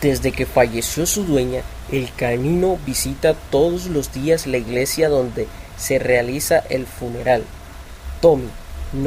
Desde que falleció su dueña, el canino visita todos los días la iglesia donde se realiza el funeral. Tommy